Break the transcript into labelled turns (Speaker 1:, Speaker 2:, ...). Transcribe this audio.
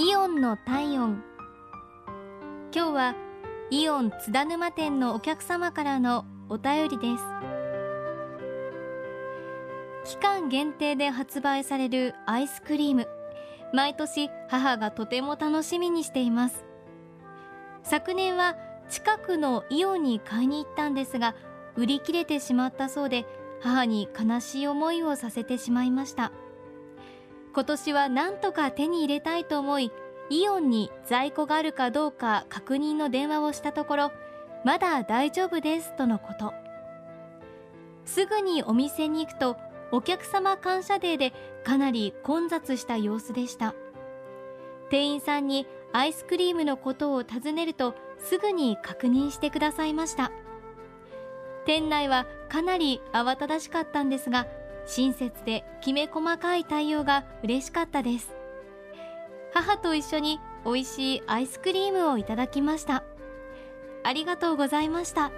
Speaker 1: イオンの体温。今日はイオン津田沼店のお客様からのお便りです。期間限定で発売されるアイスクリーム。毎年母がとても楽しみにしています。昨年は近くのイオンに買いに行ったんですが売り切れてしまったそうで母に悲しい思いをさせてしまいました。今年は何とか手に入れたいと思いイオンに在庫があるかどうか確認の電話をしたところまだ大丈夫ですとのこと。すぐにお店に行くとお客様感謝デーでかなり混雑した様子でした。店員さんにアイスクリームのことを尋ねるとすぐに確認してくださいました。店内はかなり慌ただしかったんですが親切できめ細かい対応が嬉しかったです。母と一緒に美味しいアイスクリームをいただきました。ありがとうございました。